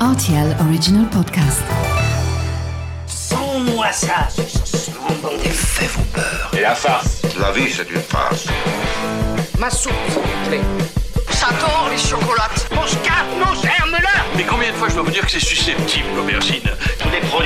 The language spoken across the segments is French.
RTL Original Podcast. Sans-moi ça, Les faits vont peur. Et la farce La vie, c'est une farce. Ma soupe, s'il vous plaît. Ça tord les chocolates. Mon scarpe, mon germe-là Mais combien de fois je dois vous dire que c'est susceptible, l'aubergine? Tous les produits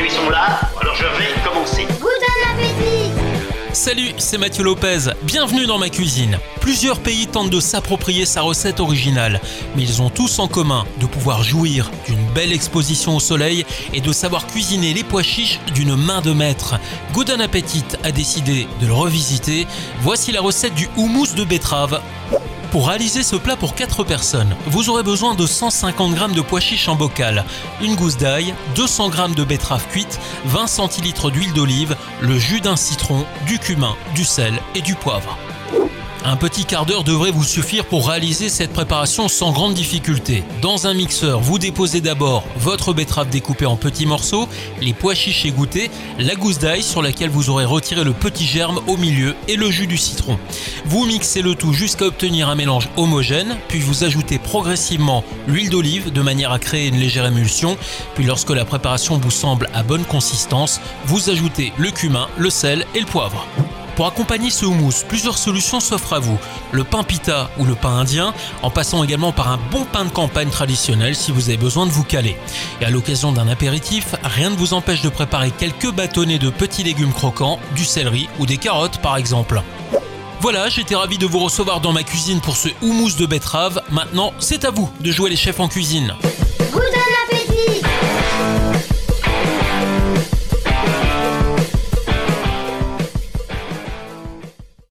Salut, c'est Mathieu Lopez. Bienvenue dans ma cuisine. Plusieurs pays tentent de s'approprier sa recette originale, mais ils ont tous en commun de pouvoir jouir d'une belle exposition au soleil et de savoir cuisiner les pois chiches d'une main de maître. Good Appetit a décidé de le revisiter. Voici la recette du houmous de betterave. Pour réaliser ce plat pour 4 personnes, vous aurez besoin de 150 g de pois chiches en bocal, une gousse d'ail, 200 g de betterave cuite, 20 centilitres d'huile d'olive, le jus d'un citron, du cumin, du sel et du poivre. Un petit quart d'heure devrait vous suffire pour réaliser cette préparation sans grande difficulté. Dans un mixeur, vous déposez d'abord votre betterave découpée en petits morceaux, les pois chiches égouttés, la gousse d'ail sur laquelle vous aurez retiré le petit germe au milieu et le jus du citron. Vous mixez le tout jusqu'à obtenir un mélange homogène, puis vous ajoutez progressivement l'huile d'olive de manière à créer une légère émulsion, puis lorsque la préparation vous semble à bonne consistance, vous ajoutez le cumin, le sel et le poivre. Pour accompagner ce houmous, plusieurs solutions s'offrent à vous. Le pain pita ou le pain indien, en passant également par un bon pain de campagne traditionnel si vous avez besoin de vous caler. Et à l'occasion d'un apéritif, rien ne vous empêche de préparer quelques bâtonnets de petits légumes croquants, du céleri ou des carottes par exemple. Voilà, j'étais ravi de vous recevoir dans ma cuisine pour ce houmous de betterave. Maintenant, c'est à vous de jouer les chefs en cuisine.